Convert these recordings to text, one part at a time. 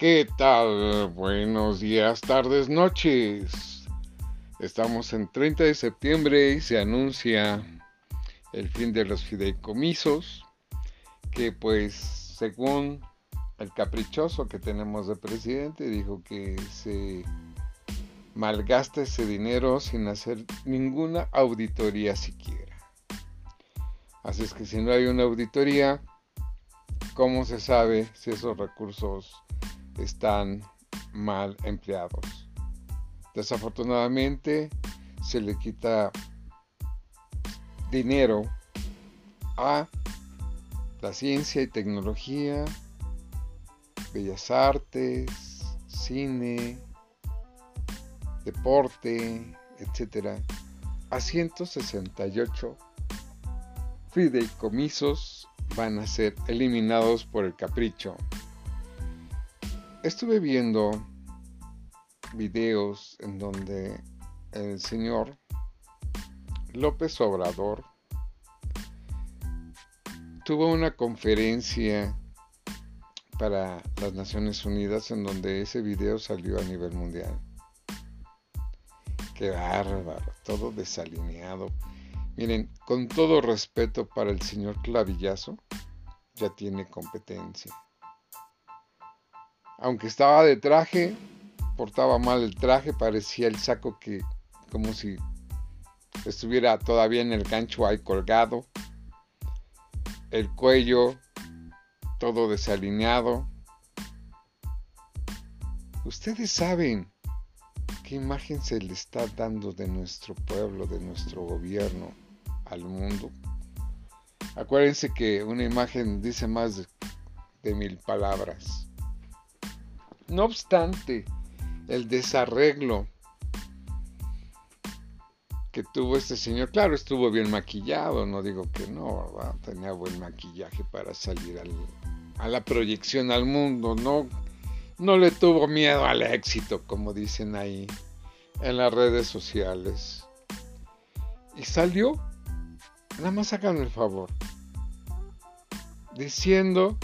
¿Qué tal? Buenos días, tardes, noches. Estamos en 30 de septiembre y se anuncia el fin de los fideicomisos, que pues según el caprichoso que tenemos de presidente dijo que se malgasta ese dinero sin hacer ninguna auditoría siquiera. Así es que si no hay una auditoría, ¿cómo se sabe si esos recursos están mal empleados? Desafortunadamente se le quita dinero a la ciencia y tecnología, bellas artes, cine, deporte, etcétera, a 168 fideicomisos van a ser eliminados por el capricho. Estuve viendo videos en donde el señor López Obrador tuvo una conferencia para las Naciones Unidas en donde ese video salió a nivel mundial. Qué bárbaro, todo desalineado. Miren, con todo respeto para el señor Clavillazo, ya tiene competencia. Aunque estaba de traje, portaba mal el traje, parecía el saco que como si estuviera todavía en el gancho ahí colgado. El cuello todo desalineado. Ustedes saben qué imagen se le está dando de nuestro pueblo, de nuestro gobierno al mundo. Acuérdense que una imagen dice más de, de mil palabras. No obstante, el desarreglo que tuvo este señor, claro, estuvo bien maquillado, no digo que no, tenía buen maquillaje para salir a la proyección al mundo, no, no le tuvo miedo al éxito, como dicen ahí en las redes sociales. Y salió, nada más hagan el favor, diciendo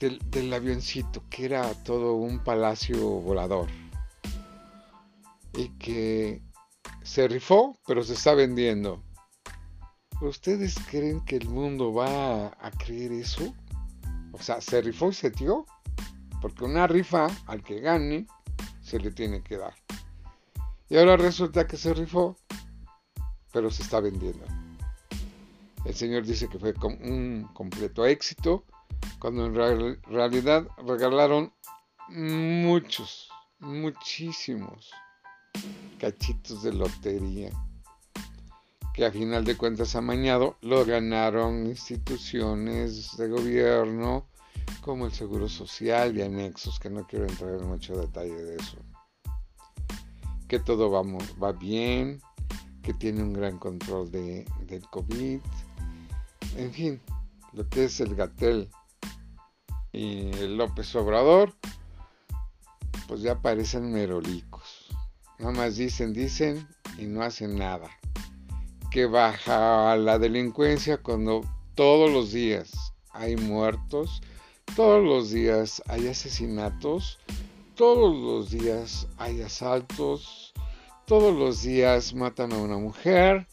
del, del avioncito, que era todo un palacio volador y que se rifó, pero se está vendiendo. ¿Ustedes creen que el mundo va a creer eso? O sea, se rifó y se dio. Porque una rifa al que gane se le tiene que dar. Y ahora resulta que se rifó, pero se está vendiendo. El señor dice que fue un completo éxito, cuando en realidad regalaron muchos, muchísimos cachitos de lotería que a final de cuentas amañado lo ganaron instituciones de gobierno como el Seguro Social y anexos, que no quiero entrar en mucho detalle de eso. Que todo va, va bien, que tiene un gran control de, del COVID. En fin, lo que es el Gatel y López Obrador, pues ya parecen merolicos. Nada más dicen, dicen y no hacen nada. Que baja la delincuencia cuando todos los días hay muertos, todos los días hay asesinatos, todos los días hay asaltos, todos los días matan a una mujer.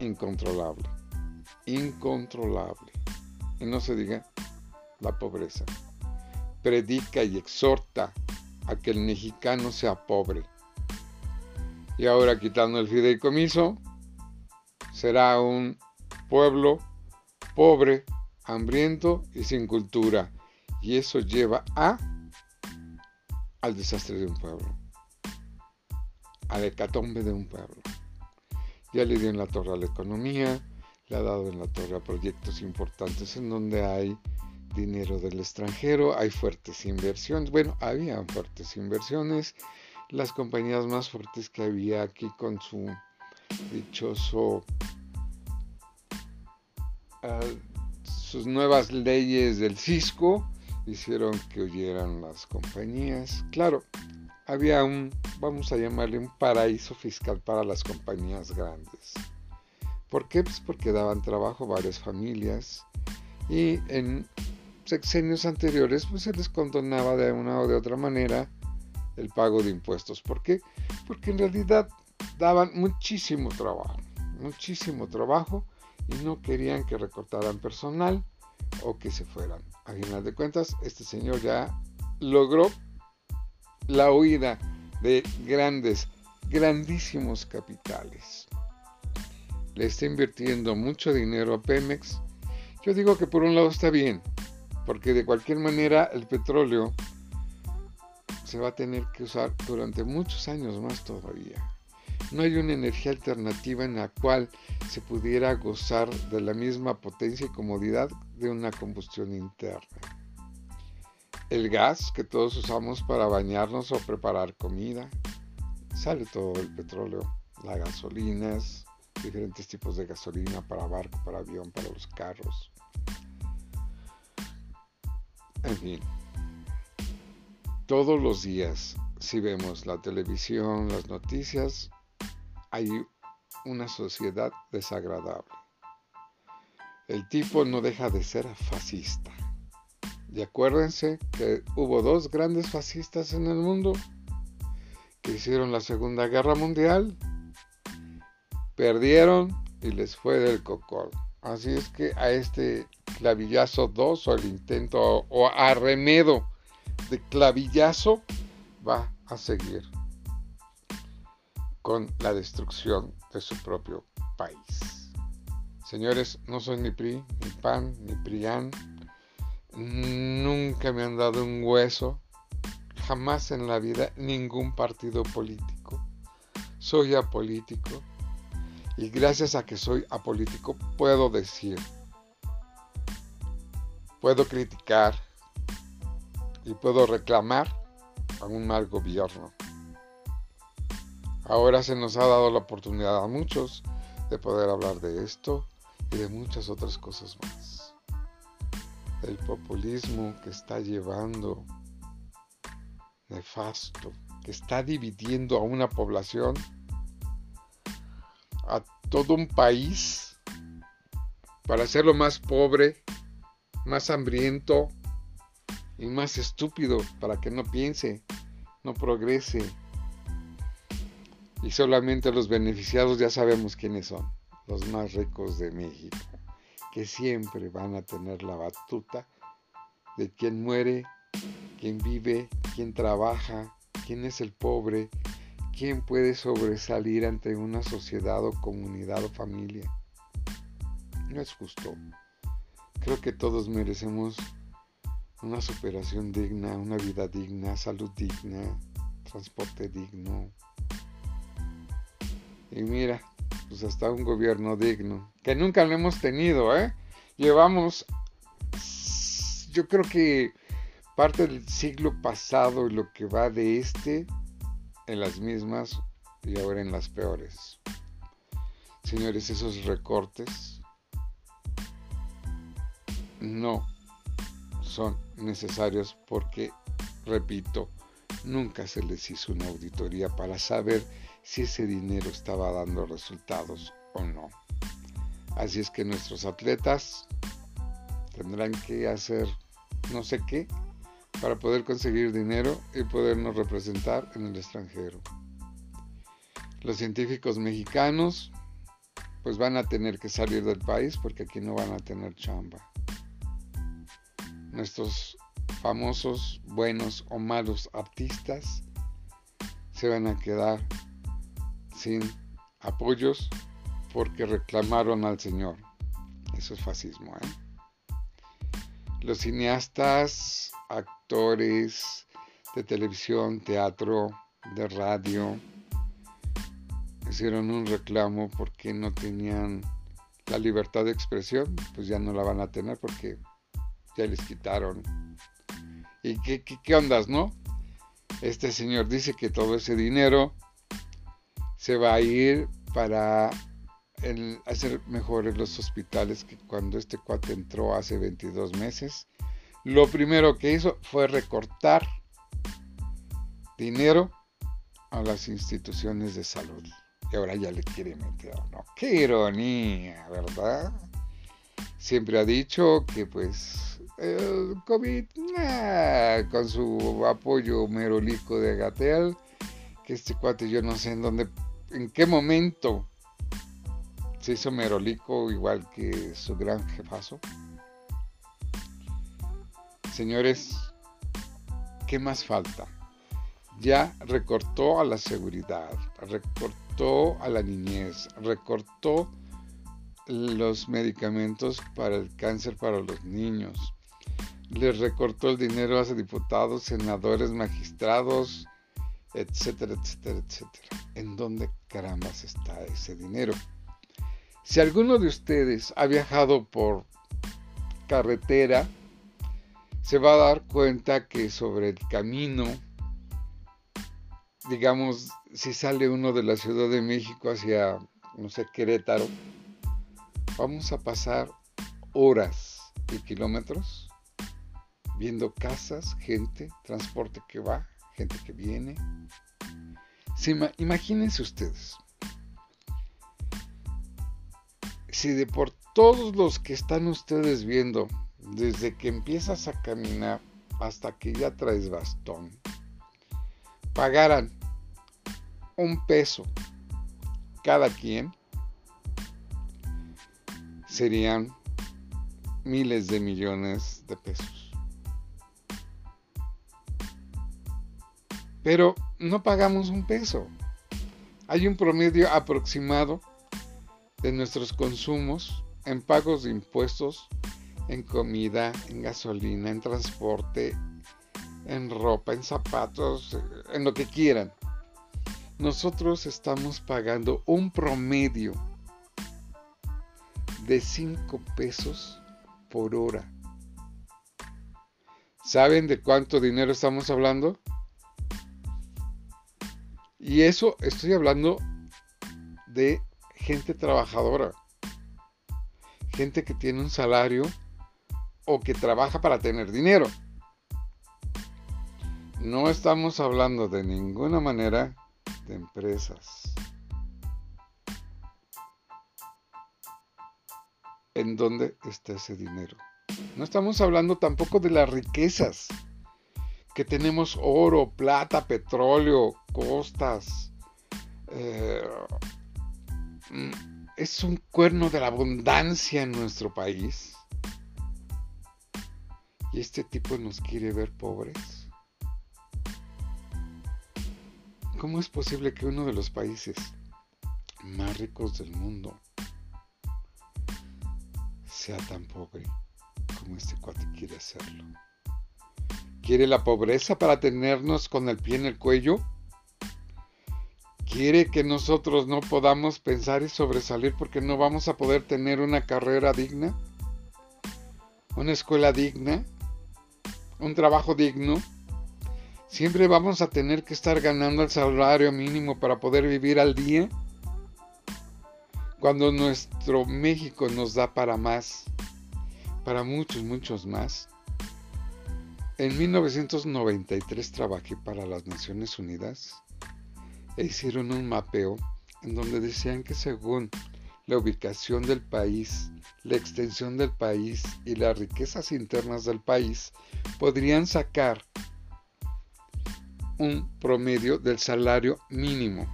Incontrolable, incontrolable. Y no se diga la pobreza. Predica y exhorta a que el mexicano sea pobre. Y ahora quitando el fideicomiso, será un pueblo pobre, hambriento y sin cultura. Y eso lleva a al desastre de un pueblo, al hecatombe de un pueblo. Ya le dio en la torre a la economía, ha dado en la torre a proyectos importantes en donde hay dinero del extranjero, hay fuertes inversiones, bueno, había fuertes inversiones, las compañías más fuertes que había aquí con su dichoso ah, sus nuevas leyes del fisco hicieron que huyeran las compañías. Claro, había un, vamos a llamarle un paraíso fiscal para las compañías grandes. ¿Por qué? Pues porque daban trabajo a varias familias y en sexenios anteriores pues se les condonaba de una o de otra manera el pago de impuestos. ¿Por qué? Porque en realidad daban muchísimo trabajo, muchísimo trabajo y no querían que recortaran personal o que se fueran. A final de cuentas, este señor ya logró la huida de grandes, grandísimos capitales. Le está invirtiendo mucho dinero a Pemex. Yo digo que por un lado está bien, porque de cualquier manera el petróleo se va a tener que usar durante muchos años más todavía. No hay una energía alternativa en la cual se pudiera gozar de la misma potencia y comodidad de una combustión interna. El gas que todos usamos para bañarnos o preparar comida, sale todo el petróleo, las gasolinas, diferentes tipos de gasolina para barco, para avión, para los carros. En fin, todos los días, si vemos la televisión, las noticias, hay una sociedad desagradable. El tipo no deja de ser fascista. Y acuérdense que hubo dos grandes fascistas en el mundo que hicieron la Segunda Guerra Mundial, perdieron y les fue del cocol. Así es que a este clavillazo 2 o el intento o arremedo de clavillazo va a seguir con la destrucción de su propio país. Señores, no soy ni PRI, ni PAN, ni PRIAN. Nunca me han dado un hueso. Jamás en la vida ningún partido político. Soy apolítico. Y gracias a que soy apolítico puedo decir, puedo criticar, y puedo reclamar a un mal gobierno. Ahora se nos ha dado la oportunidad a muchos de poder hablar de esto y de muchas otras cosas más. El populismo que está llevando nefasto, que está dividiendo a una población, a todo un país, para hacerlo más pobre, más hambriento, y más estúpido para que no piense, no progrese. Y solamente los beneficiados ya sabemos quiénes son, los más ricos de México, que siempre van a tener la batuta de quién muere, quién vive, quién trabaja, quién es el pobre, quién puede sobresalir ante una sociedad o comunidad o familia. No es justo. Creo que todos merecemos una superación digna, una vida digna, salud digna, transporte digno. Y mira, pues hasta un gobierno digno, que nunca lo hemos tenido, ¿eh? Llevamos, yo creo que parte del siglo pasado y lo que va de este en las mismas y ahora en las peores. Señores, esos recortes no son necesarios porque, repito, nunca se les hizo una auditoría para saber si ese dinero estaba dando resultados o no. Así es que nuestros atletas tendrán que hacer no sé qué para poder conseguir dinero y podernos representar en el extranjero. Los científicos mexicanos pues van a tener que salir del país porque aquí no van a tener chamba nuestros famosos, buenos o malos artistas se van a quedar sin apoyos porque reclamaron al Señor. Eso es fascismo. ¿eh? Los cineastas, actores de televisión, teatro, de radio, hicieron un reclamo porque no tenían la libertad de expresión, pues ya no la van a tener porque ya les quitaron. ¿Y qué, qué, ondas, no? Este señor dice que todo ese dinero se va a ir para hacer mejores los hospitales que cuando este cuate entró hace 22 meses. Lo primero que hizo fue recortar dinero a las instituciones de salud. Y ahora ya le quiere meter, ¿no? Qué ironía, ¿verdad? Siempre ha dicho que pues el COVID, con su apoyo merolico de Gatel, que este cuate yo no sé en dónde, en qué momento se hizo merolico igual que su gran jefazo. Señores, ¿qué más falta? Ya recortó a la seguridad, recortó a la niñez, recortó los medicamentos para el cáncer para los niños, les recortó el dinero a diputados, senadores, magistrados, etcétera, etcétera, etcétera. ¿En dónde carambas está ese dinero? Si alguno de ustedes ha viajado por carretera, se va a dar cuenta que sobre el camino, digamos, si sale uno de la Ciudad de México hacia, no sé, Querétaro, vamos a pasar horas y kilómetros viendo casas, gente, transporte que va, gente que viene. imagínense ustedes, si de por todos los que están ustedes viendo, desde que empiezas a caminar hasta que ya traes bastón, pagaran un peso cada quien, serían miles de millones de pesos. Pero no pagamos un peso. Hay un promedio aproximado de nuestros consumos en pagos de impuestos, en comida, en gasolina, en transporte, en ropa, en zapatos, en lo que quieran. Nosotros estamos pagando un promedio de 5 pesos por hora. ¿Saben de cuánto dinero estamos hablando? Y eso estoy hablando de gente trabajadora, gente que tiene un salario o que trabaja para tener dinero. No estamos hablando de ninguna manera de empresas. ¿En dónde está ese dinero? No estamos hablando tampoco de las riquezas, que tenemos oro, plata, petróleo, costas, eh, es un cuerno de la abundancia en nuestro país. Y este tipo nos quiere ver pobres. ¿Cómo es posible que uno de los países más ricos del mundo sea tan pobre como este cuate quiere hacerlo? ¿Quiere la pobreza para tenernos con el pie en el cuello? Quiere que nosotros no podamos pensar y sobresalir porque no vamos a poder tener una carrera digna, una escuela digna, un trabajo digno. Siempre vamos a tener que estar ganando el salario mínimo para poder vivir al día. Cuando nuestro México nos da para más, para muchos, muchos más. En 1993 trabajé para las Naciones Unidas e hicieron un mapeo en donde decían que según la ubicación del país, la extensión del país y las riquezas internas del país, podrían sacar un promedio del salario mínimo.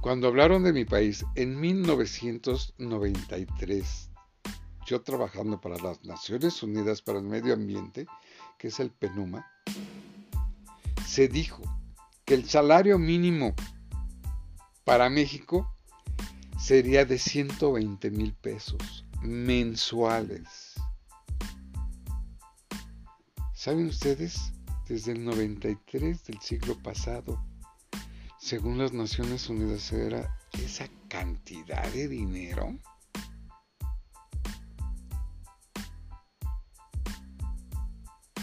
Cuando hablaron de mi país en 1993, yo trabajando para las Naciones Unidas para el Medio Ambiente, que es el PENUMA, se dijo el salario mínimo para México sería de 120 mil pesos mensuales. ¿Saben ustedes? Desde el 93 del siglo pasado, según las Naciones Unidas, era esa cantidad de dinero.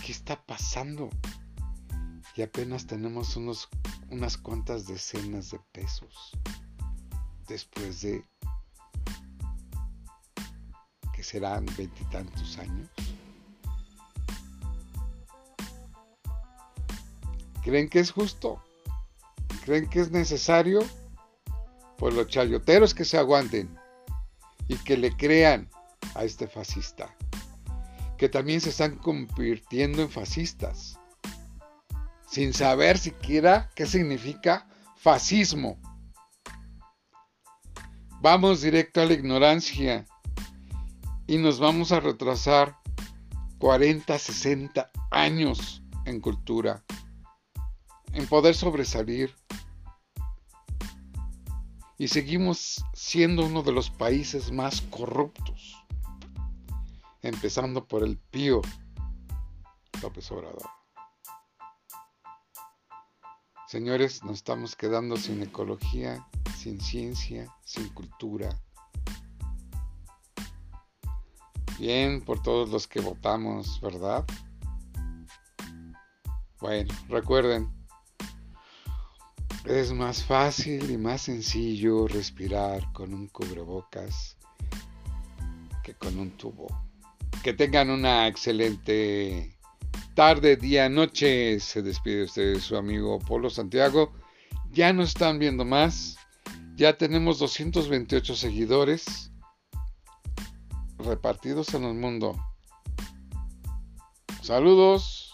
¿Qué está pasando? Y apenas tenemos unos, unas cuantas decenas de pesos después de que serán veintitantos años. ¿Creen que es justo? ¿Creen que es necesario? Pues los chayoteros que se aguanten y que le crean a este fascista. que también se están convirtiendo en fascistas, sin saber siquiera qué significa fascismo. Vamos directo a la ignorancia y nos vamos a retrasar 40, 60 años en cultura, en poder sobresalir. Y seguimos siendo uno de los países más corruptos, empezando por el pío López Obrador. Señores, nos estamos quedando sin ecología, sin ciencia, sin cultura. Bien por todos los que votamos, ¿verdad? Bueno, recuerden, es más fácil y más sencillo respirar con un cubrebocas que con un tubo. Que tengan una excelente tarde, día, noche. Se despide usted su amigo Polo Santiago. Ya nos están viendo más. Ya tenemos 228 seguidores repartidos en el mundo. Saludos.